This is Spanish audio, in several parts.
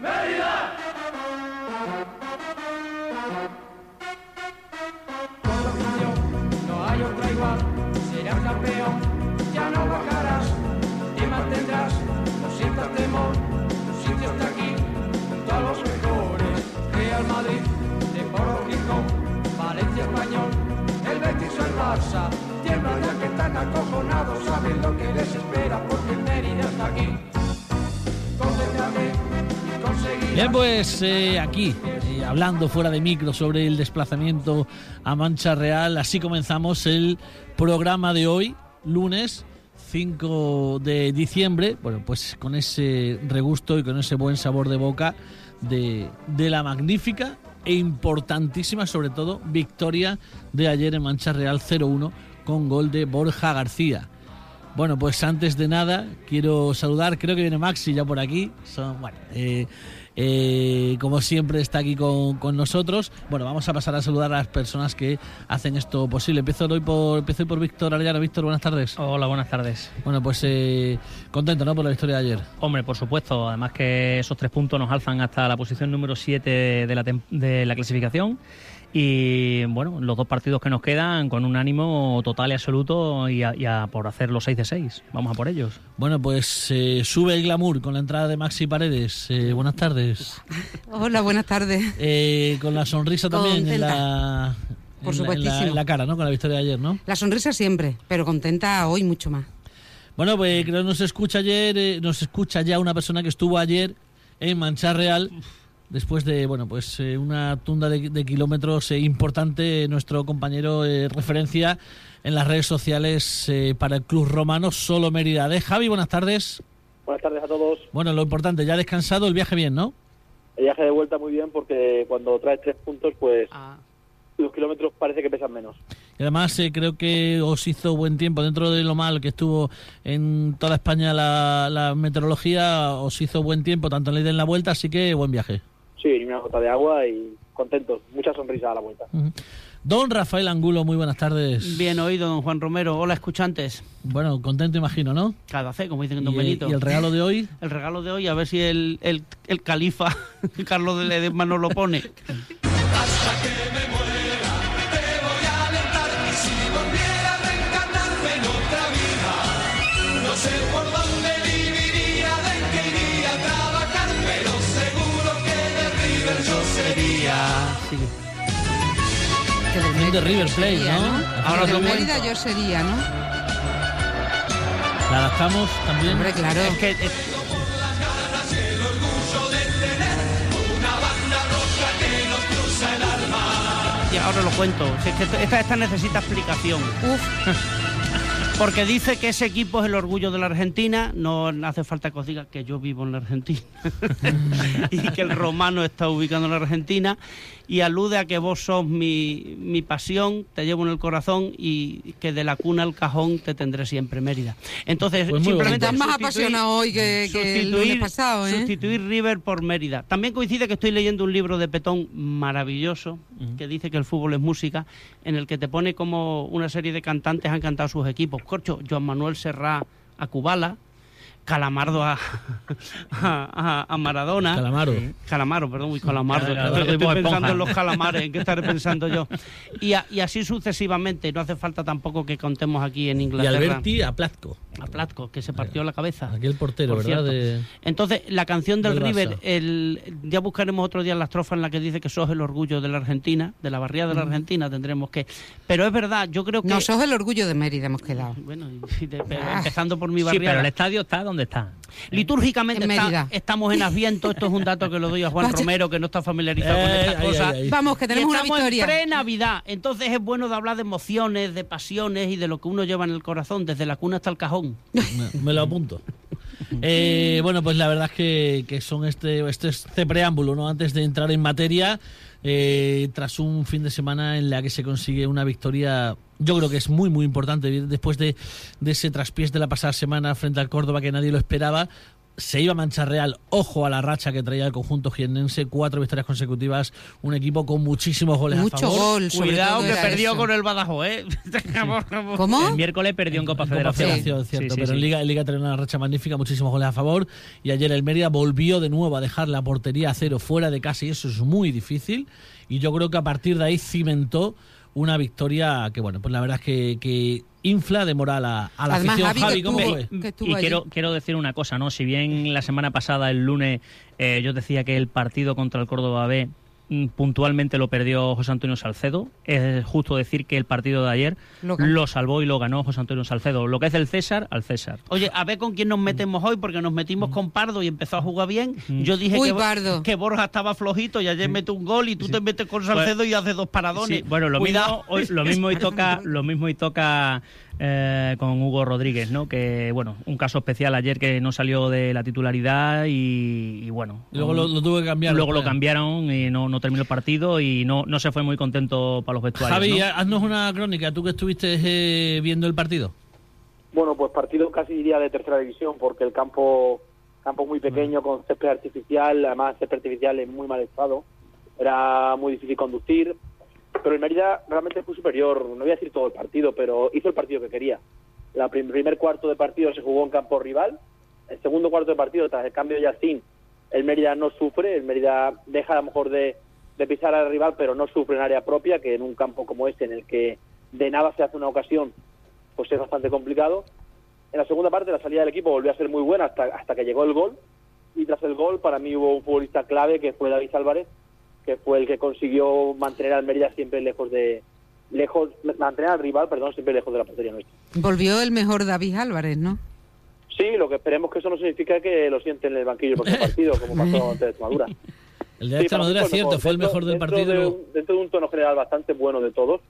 Mérida. Con afición no hay otra igual, serás campeón, ya no bajarás, te mantendrás, no sientas temor, tu sitio está aquí, junto a los mejores, Real Madrid, Deportivo Gijón, Valencia Español, el Betis o el Barça, tiemblan ya que están acojonados, saben lo que les espera, porque Mérida está aquí. Bien, pues eh, aquí, eh, hablando fuera de micro sobre el desplazamiento a Mancha Real, así comenzamos el programa de hoy, lunes 5 de diciembre, bueno, pues con ese regusto y con ese buen sabor de boca de, de la magnífica e importantísima, sobre todo, victoria de ayer en Mancha Real 0-1 con gol de Borja García. Bueno, pues antes de nada, quiero saludar, creo que viene Maxi ya por aquí. Son, bueno, eh, eh, como siempre está aquí con, con nosotros. Bueno, vamos a pasar a saludar a las personas que hacen esto posible. Empiezo hoy por, empiezo hoy por Víctor Arellano. Víctor, buenas tardes. Hola, buenas tardes. Bueno, pues eh, contento, ¿no? Por la victoria de ayer. Hombre, por supuesto, además que esos tres puntos nos alzan hasta la posición número 7 de la, de la clasificación. Y bueno, los dos partidos que nos quedan con un ánimo total y absoluto y a, y a por hacer los 6 de 6. Vamos a por ellos. Bueno, pues eh, sube el glamour con la entrada de Maxi Paredes. Eh, buenas tardes. Hola, buenas tardes. Eh, con la sonrisa también en la, Por en la- en la- supuestísimo. en la cara, ¿no? Con la victoria de ayer, ¿no? La sonrisa siempre, pero contenta hoy mucho más. Bueno, pues creo que nos escucha ayer, eh, nos escucha ya una persona que estuvo ayer en Mancha Real, después de, bueno, pues eh, una tunda de, de kilómetros eh, importante, nuestro compañero eh, referencia en las redes sociales eh, para el Club Romano Solo Mérida. De Javi, buenas tardes. Buenas tardes a todos. Bueno, lo importante, ya descansado, el viaje bien, ¿no? El viaje de vuelta muy bien porque cuando traes tres puntos, pues los kilómetros parece que pesan menos. Y además eh, creo que os hizo buen tiempo, dentro de lo mal que estuvo en toda España la, la meteorología, os hizo buen tiempo, tanto en la ida y en la vuelta, así que buen viaje. Sí, ni una gota de agua y contentos. Mucha sonrisa a la vuelta. Don Rafael Angulo, muy buenas tardes. Bien oído, don Juan Romero. Hola, escuchantes. Bueno, contento imagino, ¿no? Cada fe, como dicen en Don ¿Y, Benito. y el regalo de hoy? El regalo de hoy, a ver si el, el, el califa Carlos de Ledesma nos lo pone. No sería. Bien de River Plate, sería, ¿no? Ahora cuento. Mérida yo sería, ¿no? La adaptamos también. Hombre, claro. Es que es- Y ahora lo cuento. Si es que esta, esta necesita explicación. Uf, Porque dice que ese equipo es el orgullo de la Argentina. No hace falta que os diga que yo vivo en la Argentina. y que el romano está ubicado en la Argentina. Y alude a que vos sos mi, mi pasión, te llevo en el corazón y que de la cuna al cajón te tendré siempre, Mérida. Entonces, Pues simplemente estás más apasionado hoy que, que el lunes pasado, ¿eh? sustituir River por Mérida. También coincide que estoy leyendo un libro de Petón maravilloso que dice que el fútbol es música, en el que te pone como una serie de cantantes han cantado sus equipos. Corcho, Joan Manuel Serrá a Cubala, Calamardo a, a, a- Maradona. Calamaro. Calamaro, perdón, uy, calamardo. Calamardo Estoy, y pensando Esponja. en los calamares, ¿en qué estaré pensando yo? Y, a- y así sucesivamente, no hace falta tampoco que contemos aquí en Y Inglaterra. Alberti a Platco. A Platco, que se partió la cabeza. Aquel portero, Por ¿verdad? De- Entonces, la canción del, Del River, el, ya buscaremos otro día la estrofa en la que dice que sos el orgullo de la Argentina, de la barriada de la Argentina, tendremos que... Pero es verdad, yo creo que... No, sos el orgullo de Mérida, hemos quedado. Bueno, y de- Ah. empezando por mi Sí, barriada. pero el estadio está donde está. Litúrgicamente En está- estamos en Adviento, esto es un dato que lo doy a Juan. Romero, que no está familiarizado con Eh, estas cosas. ahí, ahí. Vamos, que tenemos y una estamos victoria. en pre-Navidad, entonces es bueno de hablar de emociones, de pasiones y de lo que uno lleva en el corazón, desde la cuna hasta el cajón. Me, me lo apunto. Eh, bueno, pues la verdad es que, que son este, este, este preámbulo, ¿no? Antes de entrar en materia, eh, tras un fin de semana en la que se consigue una victoria, yo creo que es muy, muy importante, después de, de ese traspiés de la pasada semana frente al Córdoba que nadie lo esperaba, se iba a Mancha Real. Ojo a la racha que traía el conjunto jiennense. Cuatro victorias consecutivas. Un equipo con muchísimos goles Mucho a favor. gol, Cuidado que perdió eso. con el Badajoz, ¿eh? ¿Cómo? El miércoles perdió en Copa En Copa Federación. Cierto, Sí, sí, pero sí. en Liga, en Liga tenía una racha magnífica, muchísimos goles a favor. Y ayer el Mérida volvió de nuevo a dejar la portería a cero fuera de casa y eso es muy difícil. Y yo creo que a partir de ahí cimentó una victoria que, bueno, pues la verdad es que, que infla de moral a, a la Además, afición. Javi, Javi, ¿cómo estuvo- fue? Y quiero, quiero decir una cosa, ¿no? Si bien la semana pasada, el lunes, eh, yo decía que el partido contra el Córdoba B puntualmente lo perdió José Antonio Salcedo, es justo decir que el partido de ayer Lo salvó y lo ganó José Antonio Salcedo. Lo que es del César, al César. Oye, a ver con quién nos metemos hoy, porque nos metimos con Pardo y empezó a jugar bien. Yo dije Uy, que, Pardo. que Borja estaba flojito y ayer mete un gol y tú te metes con Salcedo y haces dos paradones. Sí, bueno, lo Cuidado. mismo, hoy- lo mismo y toca, lo mismo y toca eh, con Hugo Rodríguez, ¿no? Que bueno, un caso especial ayer que no salió de la titularidad y, y bueno. Luego lo, lo tuve que cambiar. Luego lo cambiaron y no, no terminó el partido y no, no se fue muy contento para los vestuarios. Javi, ¿no? haznos una crónica. Tú que estuviste eh, viendo el partido. Bueno, pues partido casi diría de tercera división, porque el campo campo muy pequeño, con césped artificial, además césped artificial en muy mal estado, era muy difícil conducir, pero el Mérida realmente fue superior, no voy a decir todo el partido, pero hizo el partido que quería. Prim- primer cuarto de partido se jugó en campo rival, el segundo cuarto de partido, tras el cambio de Yacín, el Mérida no sufre, el Mérida deja a lo mejor de, de pisar al rival, pero no sufre en área propia, que en un campo como este, en el que de nada se hace una ocasión, pues es bastante complicado. En la segunda parte la salida del equipo volvió a ser muy buena hasta, hasta que llegó el gol y tras el gol para mí hubo un futbolista clave que fue David Álvarez, que fue el que consiguió mantener al Mérida siempre lejos de lejos mantener al rival, perdón, siempre lejos de la portería nuestra. Volvió el mejor David Álvarez, ¿no? Sí, lo que esperemos que eso no significa que lo sienten en el banquillo por el partido, como pasó ante Extremadura. El de Extremadura es cierto, fue el Dentro- mejor del dentro partido. De un, dentro de un tono general bastante bueno de todos,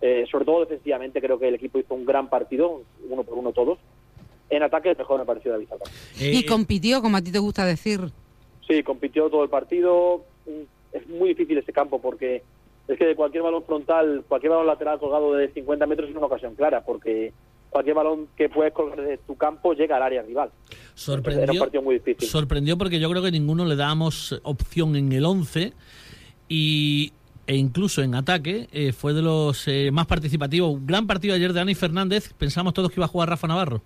eh, sobre todo defensivamente, creo que el equipo hizo un gran partido, uno por uno todos. En ataque, el mejor me pareció David Álvarez. Eh, y compitió, como a ti te gusta decir. Sí, compitió todo el partido. Un- Es muy difícil ese campo porque es que de cualquier balón frontal, cualquier balón lateral colgado de 50 metros es una ocasión clara, porque cualquier balón que puedes colgar de tu campo llega al área rival. Era un sorprendió, partido muy difícil. sorprendió porque yo creo que ninguno le dábamos opción en el 11 y, e incluso en ataque eh, fue de los eh, más participativos. Un gran partido ayer de Dani Fernández. Pensamos todos que iba a jugar Rafa Navarro.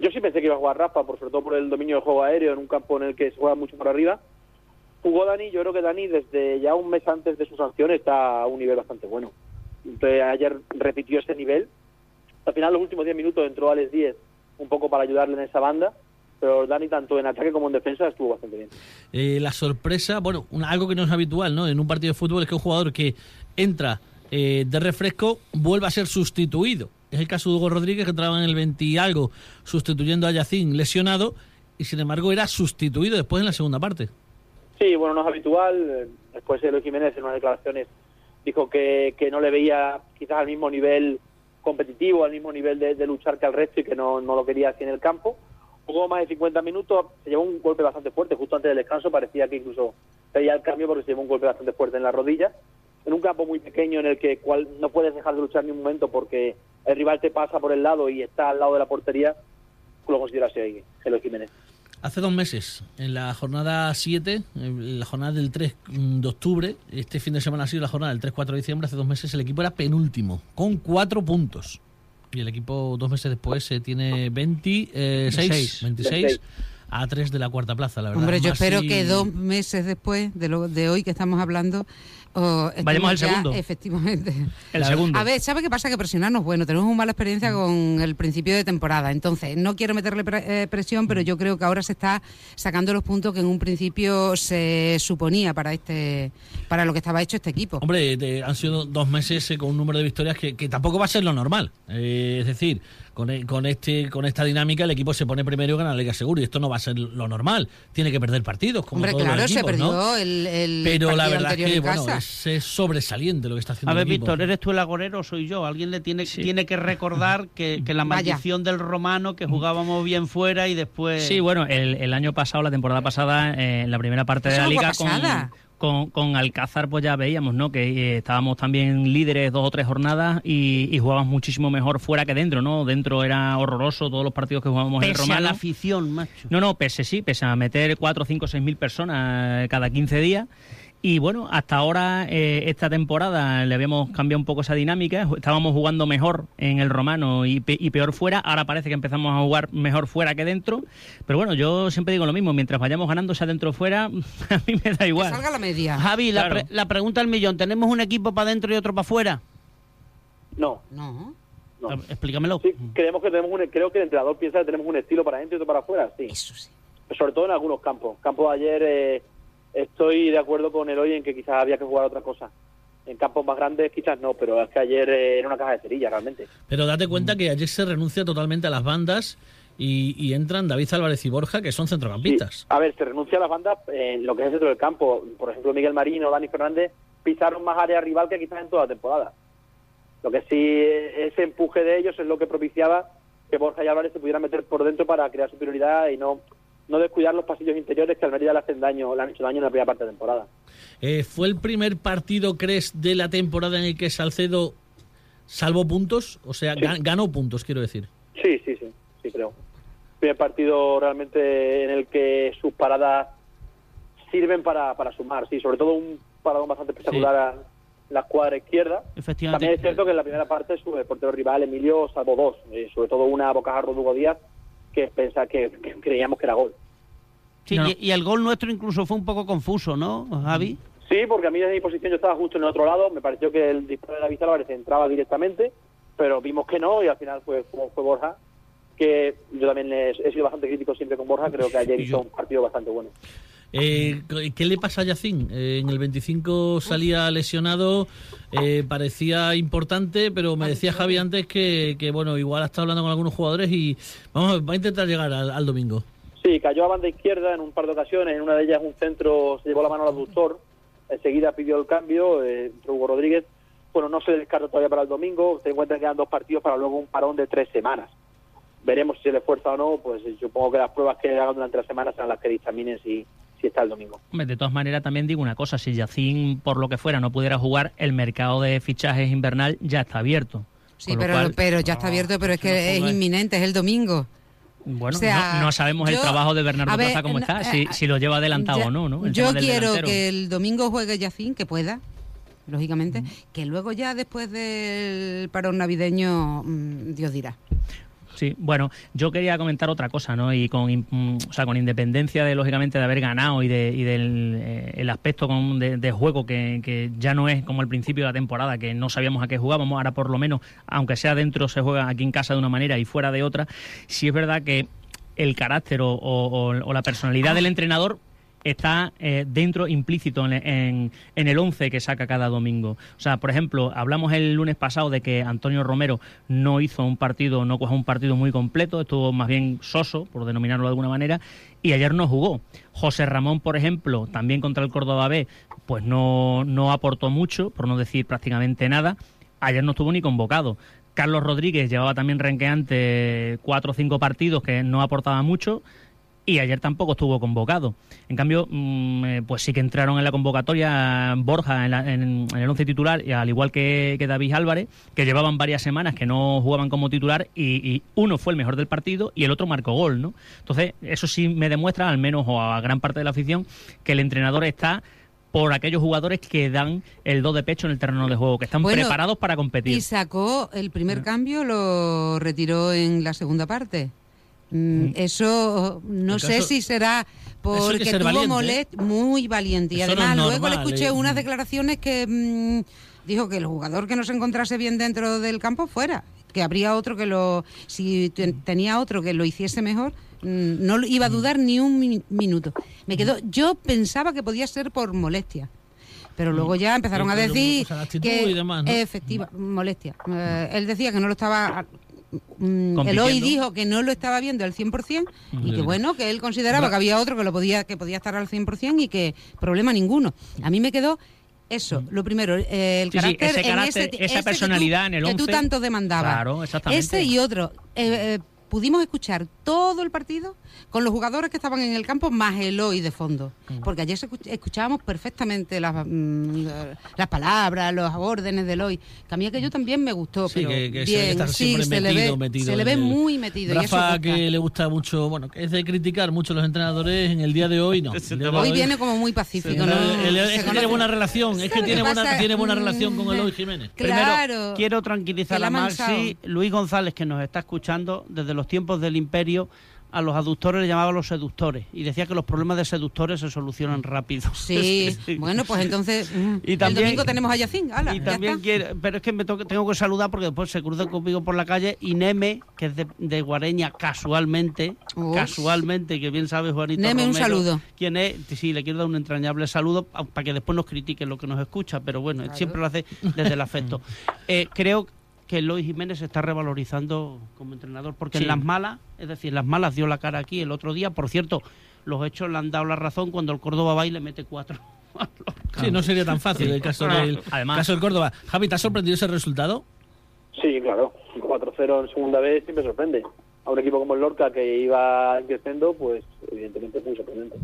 Yo sí pensé que iba a jugar Rafa, por sobre todo por el dominio del juego aéreo en un campo en el que se juega mucho por arriba. Jugó Dani, yo creo que Dani desde ya un mes antes de su sanción está a un nivel bastante bueno. Entonces ayer repitió ese nivel. Al final, los últimos 10 minutos entró Alex 10 un poco para ayudarle en esa banda, pero Dani tanto en ataque como en defensa estuvo bastante bien. Eh, la sorpresa, bueno, algo que no es habitual ¿no? en un partido de fútbol es que un jugador que entra eh, de refresco vuelva a ser sustituido. Es el caso de Hugo Rodríguez que entraba en el 20 y algo sustituyendo a Yacín lesionado y sin embargo era sustituido después en la segunda parte. Sí, bueno, no es habitual. Después Eloy Jiménez en unas declaraciones dijo que, que no le veía quizás al mismo nivel competitivo, al mismo nivel de, de luchar que al resto y que no, no lo quería así en el campo. Jugó más de 50 minutos, se llevó un golpe bastante fuerte justo antes del descanso, parecía que incluso pedía el cambio porque se llevó un golpe bastante fuerte en la rodilla. En un campo muy pequeño en el que cual, no puedes dejar de luchar ni un momento porque el rival te pasa por el lado y está al lado de la portería, lo considero así Eloy Jiménez. Hace dos meses, en la jornada 7, en la jornada del 3 de octubre, este fin de semana ha sido la jornada del 3-4 de diciembre, hace dos meses el equipo era penúltimo, con cuatro puntos. Y el equipo dos meses después eh, tiene 26, Seis. 26 a 3 de la cuarta plaza, la verdad. Hombre, yo Más espero si- que dos meses después de, lo, de hoy que estamos hablando, oh, Vayamos al ya, segundo. Efectivamente. El segundo. A ver, ¿sabe qué pasa? Que presionarnos, bueno, tenemos una mala experiencia con el principio de temporada. Entonces, no quiero meterle pre- eh, presión, pero yo creo que ahora se está sacando los puntos que en un principio se suponía para este para lo que estaba hecho este equipo. Hombre, de- han sido dos meses eh, con un número de victorias que, que tampoco va a ser lo normal. Eh, es decir, con, e- con este con esta dinámica el equipo se pone primero y gana la Liga Seguro. Y esto no va a ser lo normal. Tiene que perder partidos, como Hombre, todos los claro, se equipos, ¿no? perdió el, el Pero la verdad es que en bueno, es, es sobresaliente lo que está haciendo A ver, el equipo. Víctor, ¿eres tú el agorero o soy yo? Alguien le tiene, Sí. tiene que recordar que, que la Vaya. maldición del romano, que jugábamos bien fuera y después... Sí, bueno, el, el año pasado, la temporada pasada, eh, en la primera parte de la no liga, con, pasada. Con, con Alcázar pues ya veíamos, ¿no? Que eh, estábamos también líderes dos o tres jornadas y, y jugábamos muchísimo mejor fuera que dentro, ¿no? Dentro era horroroso todos los partidos que jugábamos en el Pese a Romano. la afición, macho. No, no, pese sí, pese a meter 4, 5, 6 mil personas eh, cada 15 días. Y bueno, hasta ahora, eh, esta temporada, le habíamos cambiado un poco esa dinámica. Estábamos jugando mejor en el romano y, pe- y peor fuera. Ahora parece que empezamos a jugar mejor fuera que dentro. Pero bueno, yo siempre digo lo mismo: mientras vayamos ganando, sea dentro o fuera, a mí me da Que igual. salga la media. Javi, la, pre- la pregunta del millón: ¿tenemos un equipo para adentro y otro para afuera? No, No, no. Explícamelo. Sí, creemos que tenemos un, creo que el entrenador piensa que tenemos un estilo para adentro y otro para afuera, sí. eso sí. Sobre todo en algunos campos. Campos de ayer eh, estoy de acuerdo con el hoy en que quizás había que jugar otra cosa. En campos más grandes quizás no, pero es que ayer eh, era una caja de cerillas realmente. Pero date cuenta que ayer se renuncia totalmente a las bandas y, y entran David Álvarez y Borja, que son Sí. centrocampistas. A ver, se renuncia a las bandas en lo que es el centro del campo. Por ejemplo, Miguel Marín o Dani Fernández pisaron más área rival que quizás en toda la temporada. Lo que sí, eh, ese empuje de ellos es lo que propiciaba que Borja y Álvarez se pudieran meter por dentro para crear superioridad y no, no descuidar los pasillos interiores que al Almería le hacen daño, le han hecho daño en la primera parte de temporada. Eh, ¿Fue el primer partido, crees, de la temporada en el que Salcedo salvó puntos? O sea, Sí. gan- ganó puntos, quiero decir. Sí, sí, sí, sí creo. Primer partido realmente en el que sus paradas sirven para, para sumar, sí, sobre todo un paradón bastante espectacular a la cuadra izquierda. Efectivamente. También es cierto que en la primera parte su portero rival Emilio salvó dos, eh, sobre todo una a bocajarro de Hugo Díaz que pensa que, que creíamos que era gol. Sí, No. Y, y el gol nuestro incluso fue un poco confuso, ¿no, Javi? Sí, porque a mí desde mi posición yo estaba justo en el otro lado, me pareció que el disparo de David Álvarez entraba directamente, pero vimos que no y al final fue, fue, fue Borja, que yo también he, he sido bastante crítico siempre con Borja, creo que ayer hizo un partido bastante bueno. Eh, ¿Qué le pasa a Yacín? Eh, en el 25 salía lesionado, eh, parecía importante, pero me decía Javi antes que, que, bueno, igual estado hablando con algunos jugadores y vamos, va a intentar llegar al, domingo. Sí, cayó a banda izquierda en un par de ocasiones, en una de ellas un centro se llevó la mano al aductor, enseguida pidió el cambio, eh, Hugo Rodríguez, bueno, no se descarta todavía para el domingo, se encuentra que quedan dos partidos para luego un parón de tres semanas. Veremos si se le esfuerza o no, pues eh, supongo que las pruebas que hagan durante la semana serán las que dictaminen si, si está el domingo. Hombre, de todas maneras, también digo una cosa: si Yacín, por lo que fuera, no pudiera jugar, el mercado de fichajes invernal ya está abierto. Sí, pero, cual, pero ya está abierto, pero es que no es inminente, es el domingo. Bueno, O sea, no, no sabemos el trabajo de Bernardo ver, Plaza cómo está, eh, si, si lo lleva adelantado Ya- o no, ¿no? El Yo quiero delantero. que el domingo juegue Yacín, que pueda, lógicamente, que luego ya después del parón navideño, mm, Dios dirá. Sí, bueno, yo quería comentar otra cosa, ¿no? Y con, mm, o sea, con independencia de, lógicamente, de haber ganado y, de, y del eh, el aspecto con- de, de juego que, que ya no es como el principio de la temporada, que no sabíamos a qué jugábamos, ahora por lo menos, aunque sea dentro, se juega aquí en casa de una manera y fuera de otra, sí es verdad que el carácter o- o- o la personalidad del entrenador está eh, dentro implícito en, en- en el 11 que saca cada domingo. O sea, por ejemplo, hablamos el lunes pasado de que Antonio Romero no hizo un partido, no cogió un partido muy completo, estuvo más bien soso, por denominarlo de alguna manera, y ayer no jugó. José Ramón, por ejemplo, también contra el Córdoba B, pues no, no aportó mucho, por no decir prácticamente nada. Ayer no estuvo ni convocado. Carlos Rodríguez llevaba también renqueante cuatro o cinco partidos que no aportaba mucho y ayer tampoco estuvo convocado. En cambio, mm, eh, pues sí que entraron en la convocatoria Borja en, la- en- en el once titular, y al igual que, que David Álvarez, que llevaban varias semanas que no jugaban como titular y, y uno fue el mejor del partido y el otro marcó gol, ¿no? Entonces, eso sí me demuestra, al menos o a gran parte de la afición, que el entrenador está por aquellos jugadores que dan el do de pecho en el terreno de juego, que están Bueno, preparados para competir. Y sacó el primer cambio, lo retiró en la segunda parte. Mm, Eso no sé si será que porque tuvo valiente, molest muy valiente. Y no además luego le escuché ¿eh? unas declaraciones que mm, dijo que el jugador que no se encontrase bien dentro del campo fuera. Que habría otro que lo... Si te- tenía otro que lo hiciese mejor, mm, no iba a dudar ni un mi- minuto. Me quedó... Yo pensaba que podía ser por molestia. Pero luego ya empezaron a decir o sea, que y demás, ¿no? efectiva molestia. Eh, él decía que no lo estaba mm. Eloy dijo que no lo estaba viendo al 100% y que bueno, que él consideraba que había otro que lo podía que podía estar al 100% y que problema ninguno. A mí me quedó eso, lo primero, eh, el Sí, sí, carácter, en ese- esa ese que tú- personalidad en el que tú 11. tanto demandabas. Claro, exactamente. Ese y otro. Eh, eh, pudimos escuchar todo el partido con los jugadores que estaban en el campo más el hoy de fondo. Porque ayer escuchábamos perfectamente las, mm, las palabras, los órdenes del hoy. Que a mí aquello también me gustó. pero bien, sí, se le ve, se le ve muy metido. Rafa, que le gusta mucho, bueno, que es de criticar mucho a los entrenadores, en el día de hoy no. hoy, viene como muy pacífico. ¿no? es que tiene buena relación, es que tiene buena, tiene buena relación con Eloy Jiménez. Claro. quiero tranquilizar a Maxi, Luis González, que nos está escuchando desde los tiempos del Imperio, a los aductores le llamaba los seductores y decía que los problemas de seductores se solucionan rápido. Sí, bueno, pues entonces mm, y también, el domingo tenemos a Yacín. y también quiere, pero es que me tengo que saludar porque después se cruza conmigo por la calle y Neme, que es de, Guareña, casualmente, casualmente, que bien sabes Juanito Neme, un saludo. ¿Quién es? Sí, le quiero dar un entrañable saludo para que después nos critique lo que nos escucha, pero bueno, siempre lo hace desde el afecto. eh, creo que Luis Jiménez se está revalorizando como entrenador, porque en las malas, es decir, en las malas dio la cara aquí el otro día, por cierto, los hechos le han dado la razón cuando el Córdoba va y le mete cuatro. sí, no sería tan fácil el caso del, Además, caso del Córdoba. Javi, ¿te ha sorprendido ese resultado? Sí, claro. 4-0 en segunda vez siempre sorprende. A un equipo como el Lorca que iba creciendo, pues evidentemente es muy sorprendente.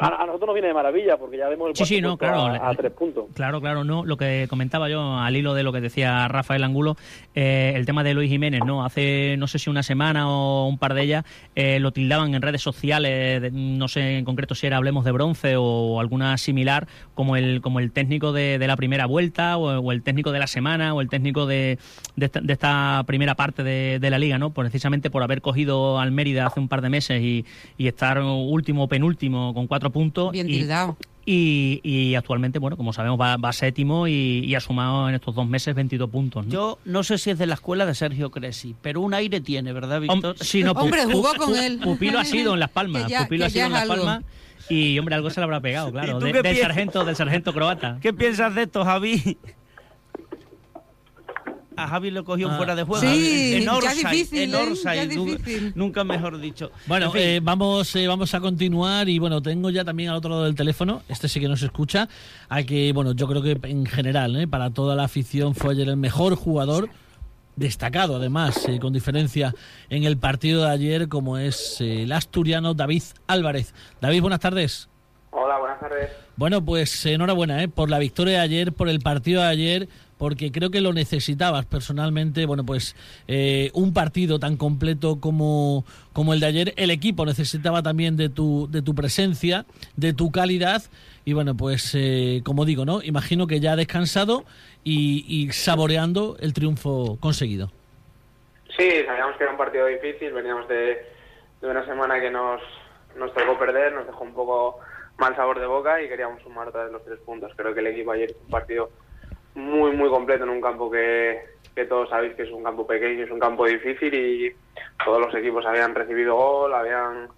A, nosotros nos viene de maravilla porque ya vemos el sí, sí, no, claro, a, tres puntos. Claro, claro, no. Lo que comentaba yo al hilo de lo que decía Rafael Angulo, eh, el tema de Luis Jiménez, ¿no? Hace no sé si una semana o un par de ellas eh, lo tildaban en redes sociales, no sé en concreto si era Hablemos de Bronce o alguna similar, como el, como el técnico de, la primera vuelta o, el técnico de la semana o el técnico de, de, esta, primera parte de, la liga, ¿no? Precisamente por haber cogido al Mérida hace un par de meses y, y estar último o penúltimo con cuatro puntos. Bien y, Y, actualmente, bueno, como sabemos, va, séptimo y, ha sumado en estos dos meses 22 puntos. Yo no sé si es de la escuela de Sergio Cresci, pero un aire tiene, ¿verdad, Víctor? hombre, jugó con él. Pupilo ha sido en Las Palmas. Pupilo ha sido en Las Palmas. Y, hombre, algo se le habrá pegado, claro, del, sargento, del sargento croata. ¿Qué piensas de esto, Javi? A Javi lo cogió ah. fuera de juego. Sí, en Orsay, difícil, ¿eh? nunca mejor dicho. Bueno, eh, vamos, eh, vamos a continuar y bueno, tengo ya también al otro lado del teléfono, este sí que nos escucha, a que bueno, yo creo que en general, para toda la afición fue ayer el mejor jugador destacado además, con diferencia en el partido de ayer, como es el asturiano David Álvarez. David, buenas tardes. Hola, buenas tardes. Bueno, pues enhorabuena ¿eh? por la victoria de ayer, por el partido de ayer, porque creo que lo necesitabas personalmente. Bueno, pues eh, un partido tan completo como, como el de ayer, el equipo necesitaba también de tu, de tu presencia, de tu calidad. Y bueno, pues eh, como digo, ¿no? Imagino que ya descansado y, saboreando el triunfo conseguido. Sí, sabíamos que era un partido difícil, veníamos de, de una semana que nos, nos tocó perder, nos dejó un poco mal sabor de boca y queríamos sumar otra vez los tres puntos. Creo que el equipo ayer un partido muy, muy completo en un campo que, que todos sabéis que es un campo pequeño, es un campo difícil y todos los equipos habían recibido gol, habían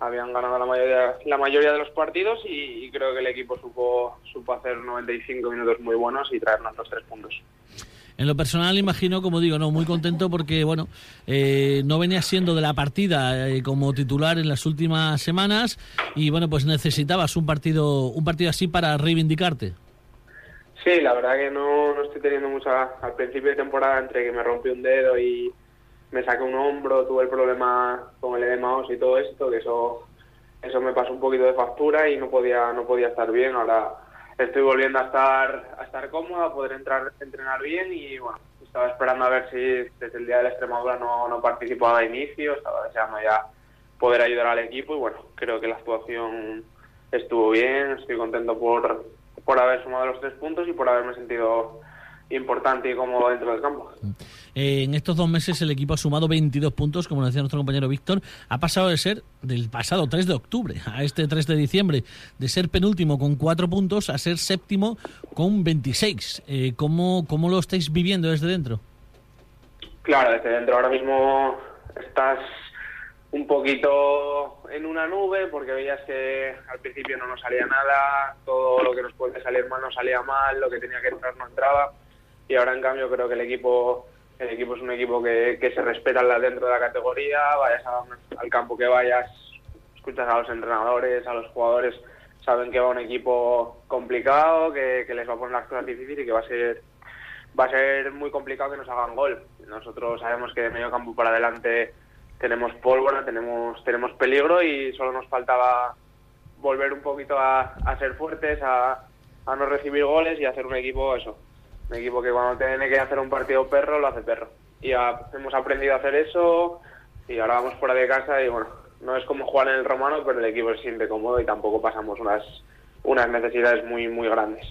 habían ganado la mayoría la mayoría de los partidos y, creo que el equipo supo supo hacer 95 minutos muy buenos y traernos los tres puntos. En lo personal, imagino, como digo, no muy contento porque, bueno, eh, no venía siendo de la partida eh, como titular en las últimas semanas y, bueno, pues necesitabas un partido, un partido así para reivindicarte. Sí, la verdad que no, no estoy teniendo mucha... Al principio de temporada, entre que me rompí un dedo y me saqué un hombro, tuve el problema con el edema y todo esto, que eso eso me pasó un poquito de factura y no podía no podía estar bien. Ahora estoy volviendo a estar a estar cómodo, a poder entrar entrenar bien y bueno, estaba esperando a ver si desde el día de la Extremadura no, no participaba de inicio, estaba deseando ya poder ayudar al equipo y bueno, creo que la actuación estuvo bien, estoy contento por por haber sumado los tres puntos y por haberme sentido importante y cómodo dentro del campo. Eh, en estos dos meses el equipo ha sumado 22 puntos, como decía nuestro compañero Víctor. Ha pasado de ser del pasado 3 de octubre a este 3 de diciembre, de ser penúltimo con 4 puntos a ser séptimo con 26. Eh, ¿cómo, ¿Cómo lo estáis viviendo desde dentro? Claro, desde dentro ahora mismo estás un poquito en una nube porque veías que al principio no nos salía nada, todo lo que nos puede salir mal no salía mal, lo que tenía que entrar no entraba y ahora en cambio creo que el equipo el equipo es un equipo que, se respeta dentro de la categoría, vayas al campo que vayas, escuchas a los entrenadores, a los jugadores, saben que va un equipo complicado, que, que les va a poner las cosas difíciles y que va a ser va a ser muy complicado que nos hagan gol. Nosotros sabemos que de medio campo para adelante tenemos pólvora, tenemos, tenemos peligro y solo nos faltaba volver un poquito a, a ser fuertes, a, a no recibir goles y hacer un equipo eso. Un equipo que cuando tiene que hacer un partido perro, lo hace perro. Y hemos aprendido a hacer eso y ahora vamos fuera de casa y bueno, no es como jugar en el romano, pero el equipo se siente cómodo y tampoco pasamos unas, unas necesidades muy, muy grandes.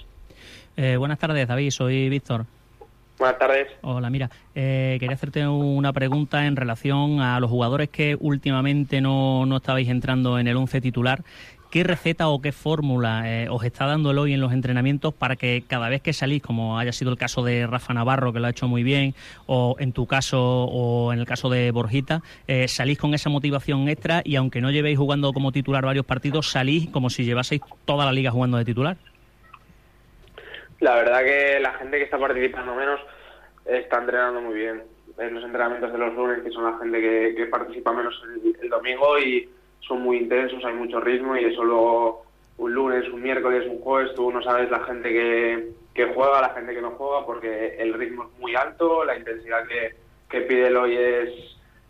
Eh, buenas tardes, David. Soy Víctor. Buenas tardes. Hola, mira, eh, quería hacerte una pregunta en relación a los jugadores que últimamente no, no estabais entrando en el 11 titular. ¿Qué receta o qué fórmula eh, os está dando el hoy en los entrenamientos para que cada vez que salís, como haya sido el caso de Rafa Navarro, que lo ha hecho muy bien, o en tu caso, o en el caso de Borjita, eh, salís con esa motivación extra y aunque no llevéis jugando como titular varios partidos, salís como si llevaseis toda la liga jugando de titular? La verdad que la gente que está participando menos está entrenando muy bien. En los entrenamientos de los lunes, que son la gente que, que participa menos el, domingo y son muy intensos, hay mucho ritmo y eso luego un lunes, un miércoles, un jueves, tú no sabes la gente que, que juega, la gente que no juega, porque el ritmo es muy alto, la intensidad que, que pide el hoy es,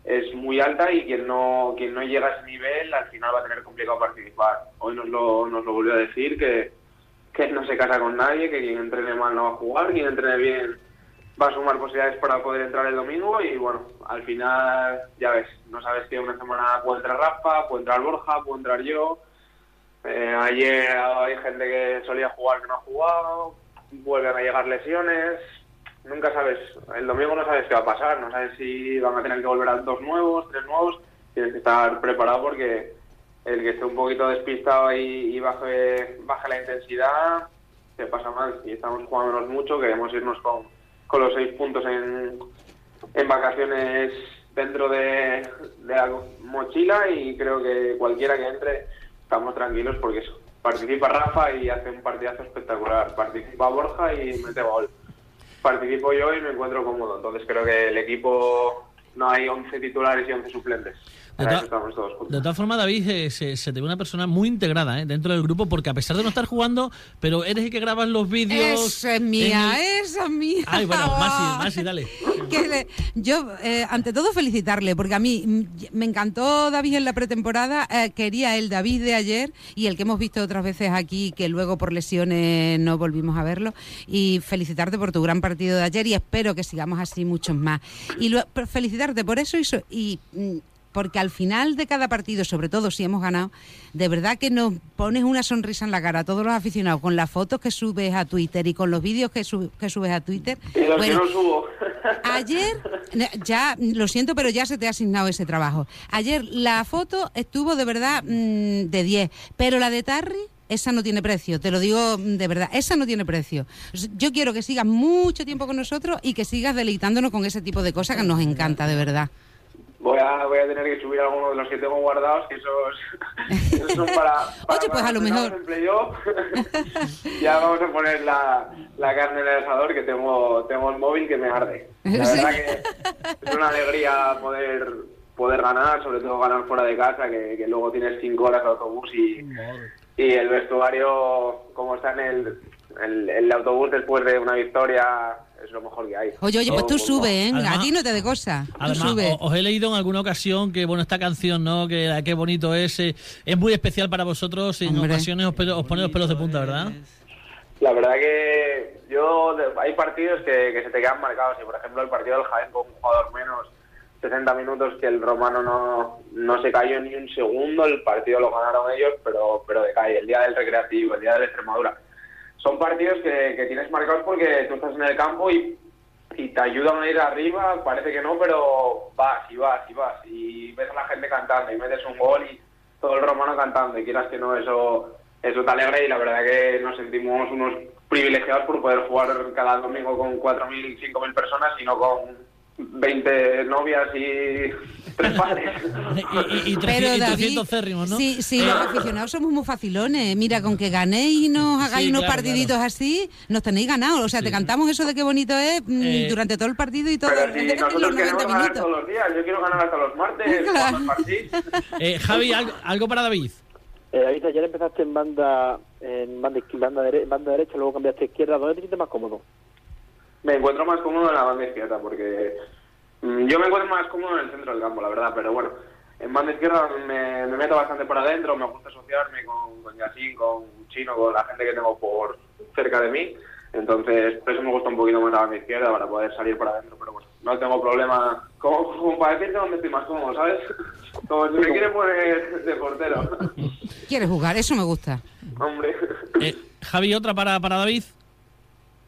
es muy alta y quien no, quien no llega a ese nivel al final va a tener complicado participar. Hoy nos lo, nos lo volvió a decir que, que no se casa con nadie, que quien entrene mal no va a jugar, quien entrene bien va a sumar posibilidades para poder entrar el domingo y bueno, al final ya ves, no sabes que una semana puede entrar Rafa, puede entrar Borja, puede entrar yo. Eh, ayer hay gente que solía jugar que no ha jugado, vuelven a llegar lesiones, nunca sabes, el domingo no sabes qué va a pasar, no sabes si van a tener que volver a dos nuevos, tres nuevos, tienes que estar preparado porque el que esté un poquito despistado y, y baje, baje la intensidad, se pasa mal. Y estamos jugándonos mucho, queremos irnos con, con los seis puntos en, en vacaciones dentro de, la mochila y creo que cualquiera que entre estamos tranquilos porque participa Rafa y hace un partidazo espectacular, participa Borja y mete gol, participo yo y me encuentro cómodo, entonces creo que el equipo no hay 11 titulares y 11 suplentes. De, todas formas, David, eh, se, se te ve una persona muy integrada ¿eh? dentro del grupo, porque a pesar de no estar jugando, pero eres el que grabas los vídeos. Esa es mía, el- esa es mía. Ay, bueno, Masi, Masi, dale. Yo, eh, ante todo, felicitarle, porque a mí mm, me encantó David en la pretemporada. eh, quería el David de ayer y el que hemos visto otras veces aquí, que luego por lesiones no volvimos a verlo. Y felicitarte por tu gran partido de ayer y espero que sigamos así muchos más. Y lo- felicitarte por eso y, so- y mm, porque al final de cada partido, sobre todo si hemos ganado, de verdad que nos pones una sonrisa en la cara a todos los aficionados con las fotos que subes a Twitter y con los vídeos que, su- que subes a Twitter. Y los Bueno, que no subo. Ayer, ya lo siento, pero ya se te ha asignado ese trabajo. Ayer la foto estuvo de verdad mm, de 10, pero la de Tarry, esa no tiene precio, te lo digo mm, de verdad, esa no tiene precio. Yo quiero que sigas mucho tiempo con nosotros y que sigas deleitándonos con ese tipo de cosas que nos encanta, de verdad. Voy a, voy a tener que subir algunos de los que tengo guardados, que esos, esos son para, para Oye, pues a lo mejor. ya vamos a poner la, la carne en el asador, que tengo, tengo el móvil que me arde. La Sí. verdad que es una alegría poder poder ganar, sobre todo ganar fuera de casa, que, que luego tienes cinco horas de autobús y, y el vestuario, como está en el, el, el autobús después de una victoria, es lo mejor que hay. Oye, oye, pues tú sube, ¿eh? Además- a ti no te de cosa. Tú Además, sube. os he leído en alguna ocasión que, bueno, esta canción, ¿no? Que qué bonito es. eh, es muy especial para vosotros. En ocasiones os, os pone los pelos de punta, ¿verdad? La verdad que yo de- hay partidos que, que se te quedan marcados y por ejemplo el partido del Jaén con un jugador menos 60 minutos que el romano no, no se cayó ni un segundo, el partido lo ganaron ellos, pero, pero decae. El día del recreativo, el día de la Extremadura. Son partidos que, que tienes marcados porque tú estás en el campo y, y te ayudan a ir arriba, parece que no, pero vas y vas y vas. Y ves a la gente cantando y metes un gol y todo el romano cantando y quieras que no, eso, eso te alegra y la verdad que nos sentimos unos privilegiados por poder jugar cada domingo con 4.000, 5.000 personas y no con 20 novias y tres padres. Y, y, y, Pero 300 y David, 300 cérrimos, ¿no? sí, sí, los aficionados somos muy facilones. Mira, con que ganéis y nos hagáis Sí, unos claro, partiditos así, nos tenéis ganados. O sea, te cantamos eso de qué bonito es mm, Eh, durante todo el partido y todo Pero el si los nosotros queremos 90 ganar minutos. todos los días, yo quiero ganar hasta los martes, Claro. Eh, Javi, algo, algo para David. Eh, David, ayer empezaste en banda en banda, banda, dere- banda derecha, luego cambiaste a izquierda. ¿Dónde te sientes más cómodo? Me encuentro más cómodo en la banda izquierda porque Mm, Yo me encuentro más cómodo en el centro del campo, la verdad, pero bueno, en banda izquierda me, me meto bastante por adentro, me gusta asociarme con, con con Chino, con la gente que tengo por cerca de mí, entonces por eso me gusta un poquito más la banda izquierda para poder salir por adentro, pero bueno, no tengo problema, como, como para decirte dónde estoy más cómodo, ¿sabes? Como si me quiere poner de portero, Quiere jugar, eso me gusta. hombre. Eh, Javi, otra para, para David.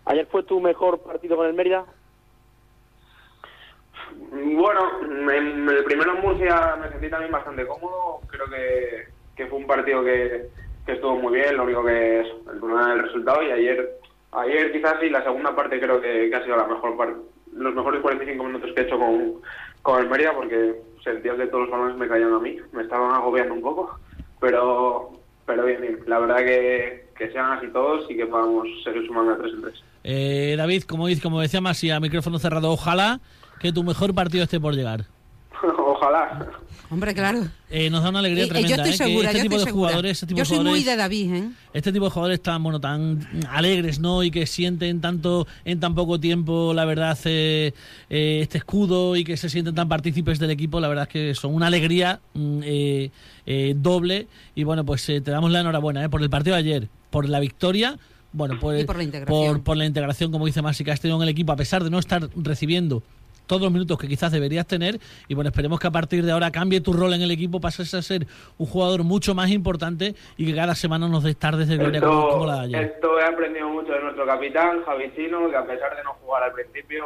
Ayer fue tu mejor partido con el Mérida. Bueno, en el primero en Murcia me sentí también bastante cómodo. Creo que, que fue un partido que, que estuvo muy bien. Lo único que es el problema del resultado. Y ayer, ayer quizás sí, la segunda parte creo que, ha sido la mejor parte. Los mejores 45 minutos que he hecho con, con el Mérida porque sentía que todos los balones me caían a mí. Me estaban agobiando un poco. Pero, pero bien, bien. La verdad que, que sean así todos y que podamos seguir sumando a tres en tres. Eh, David, como, dice, como decía Masi, a micrófono cerrado, ojalá que tu mejor partido esté por llegar. Ojalá. Hombre, claro. Eh, nos da una alegría Y- y tremenda. yo estoy ¿eh? que segura, este yo tipo estoy de segura. jugadores, este tipo Yo de soy muy jugadores- de David, ¿eh? este tipo de jugadores tan bueno tan alegres no y que sienten tanto en tan poco tiempo la verdad eh, eh, este escudo y que se sienten tan partícipes del equipo la verdad es que son una alegría mm, eh, eh, doble y bueno pues eh, te damos la enhorabuena eh, por el partido de ayer por la victoria bueno por, Y por la integración. por, por la integración como dice Masi que has tenido en el equipo a pesar de no estar recibiendo todos los minutos que quizás deberías tener y bueno, esperemos que a partir de ahora cambie tu rol en el equipo, pases a ser un jugador mucho más importante y que cada semana nos des tardes de gloria como, como la de Esto, ayer. esto he aprendido mucho de nuestro capitán, Javi Chino, que a pesar de no jugar al principio,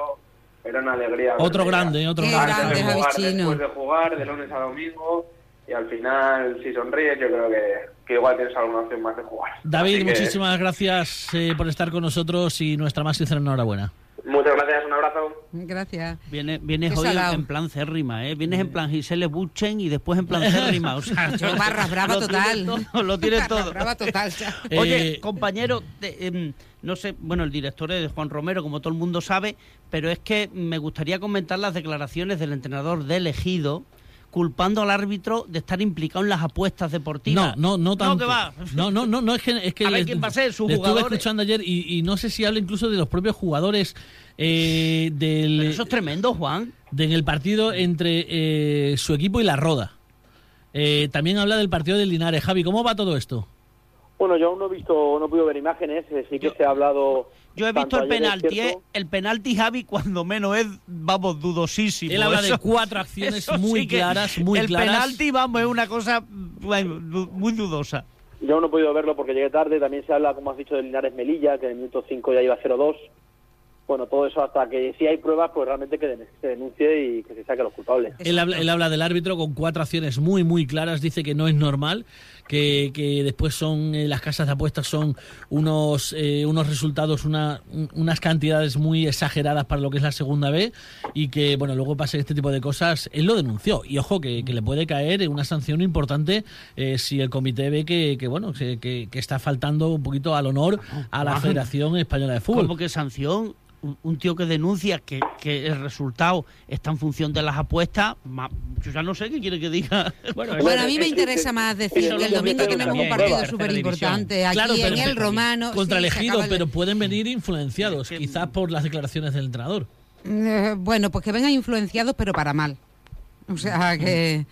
era una alegría. Otro grande, otro grande. después de jugar, de lunes a domingo, y al final, si sonríes, yo creo que, que igual tienes alguna opción más de jugar. David, que, muchísimas gracias eh, por estar con nosotros y nuestra más sincera enhorabuena. Muchas gracias, un abrazo. Gracias. Viene, vienes hoy en, salado. en plan Cérrima, ¿eh? Vienes en plan Gisele Buchen y después en plan Cérrima. O sea, Yo barra brava lo total. todo, lo tienes Barra todo. brava total. ya. Oye, Eh, compañero, te- em, no sé, bueno, el director es Juan Romero, como todo el mundo sabe, pero es que me gustaría comentar las declaraciones del entrenador de elegido culpando al árbitro de estar implicado en las apuestas No, deportivas. no, no tanto. que va. No, no, no, no, es que, es que A ver quién va a ser, sus le estuve jugadores. escuchando ayer y, y no sé si habla incluso de los propios jugadores eh, del, Pero eso es tremendo, Juan. de- en el partido entre eh, su equipo y la Roda. Eh, también habla del partido del Linares. Javi, ¿cómo va todo esto? Bueno, yo aún no he visto, no he podido ver imágenes, eh, sí que se ha hablado. Yo he visto el penalti, ¿eh? El penalti, Javi, cuando menos es, vamos, dudosísimo. Él habla de cuatro acciones muy sí claras, muy el claras. penalti, vamos, es una cosa muy dudosa. Yo aún no he podido verlo porque llegué tarde. También se habla, como has dicho, de Linares Melilla, que en el minuto 5 ya iba 0-2. Bueno, todo eso hasta que si hay pruebas, pues realmente que se denuncie y que se saque a los culpables. Él habla, él habla del árbitro con cuatro acciones muy, muy claras. Dice que no es normal, que, que después son eh, las casas de apuestas son unos, eh, unos resultados, una, un- unas cantidades muy exageradas para lo que es la segunda B y que, bueno, luego pasa este tipo de cosas. Él lo denunció y, ojo, que, que le puede caer una sanción importante eh, si el comité ve que, que bueno, que, que- está faltando un poquito al honor a la Juan. Federación Española de Fútbol. Como que sanción, un, un tío que denuncia que, que el resultado está en función de las apuestas, ma- yo ya no sé qué quiere que diga. Bueno, Bueno, a mí me interesa más decir que el domingo tenemos un partido súper importante aquí Claro, pero- en el Romano. Contra sí, el se elegido, pero pueden venir influenciados, quizás por las declaraciones del entrenador. Eh, bueno, pues que vengan influenciados, pero para mal. O sea, que...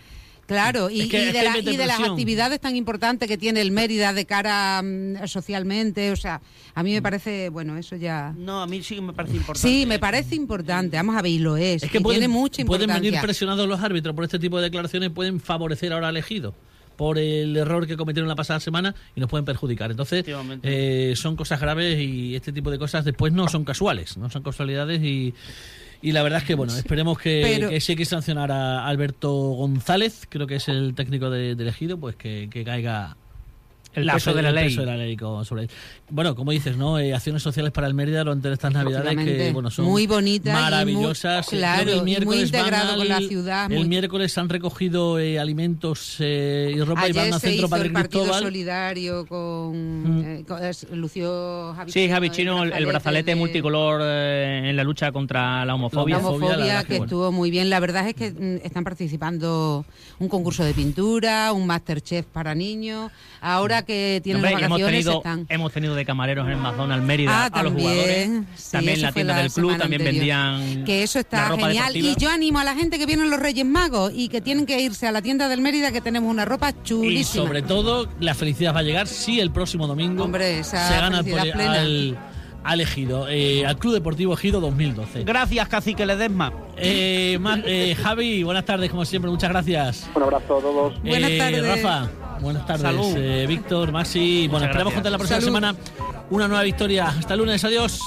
Claro, y, Es que- y de, la- y de las actividades tan importantes que tiene el Mérida de cara mm, socialmente, o sea, a mí me parece, bueno, eso ya... No, a mí sí que me parece importante. Sí, me parece importante, vamos a ver, y lo es, Es que pueden, tiene mucha pueden importancia. venir presionados los árbitros por este tipo de declaraciones, pueden favorecer ahora al elegido por el error que cometieron la pasada semana y nos pueden perjudicar. Entonces, eh, son cosas graves y este tipo de cosas después no son casuales, no son casualidades y, y la verdad es que, bueno, esperemos que, Pero- que si hay que sancionar a Alberto González, creo que es el técnico de, de elegido, pues que, que caiga El peso fe- de la el ley. peso de la ley con- sobre. Bueno, como dices, ¿no? Eh, acciones sociales para el Mérida durante estas navidades que bueno, son Muy bonitas y muy- maravillosas. Creo que claro, el y muy integrado con la ciudad, El muy- miércoles han recogido eh, alimentos eh, y ropa y van Ayer al centro hizo Padre el partido Cristóbal. solidario con, Mm. eh, con- Lucio Javi Sí, Javi el el, brazalete de- multicolor eh, en la lucha contra la homofobia. La homofobia, la que que bueno. estuvo muy bien. La verdad es que mm, están participando un concurso de pintura, un Masterchef para niños. Ahora ahora que tienen Hombre, y hemos vacaciones tenido, están. hemos tenido de camareros en el McDonald's Mérida Ah, a los jugadores. Sí, también la tienda la del club también anterior. vendían Que eso está ropa genial. deportiva. Y yo animo a la gente que vienen los Reyes Magos y que tienen que irse a la tienda del Mérida que tenemos una ropa Y chulísima. sobre todo, la felicidad va a llegar si el próximo domingo Hombre, esa se gana el al, al Ejido, eh, al Club Deportivo Ejido 2012. Gracias, Cacique Ledesma. Eh, Ma- eh, Javi, buenas tardes, como siempre, muchas gracias. Un abrazo a todos. Buenas Eh, tardes. Rafa, buenas tardes. Eh, Víctor, Maxi, bueno, esperamos gracias. contar la próxima Salud. semana una nueva victoria. Hasta el lunes, adiós.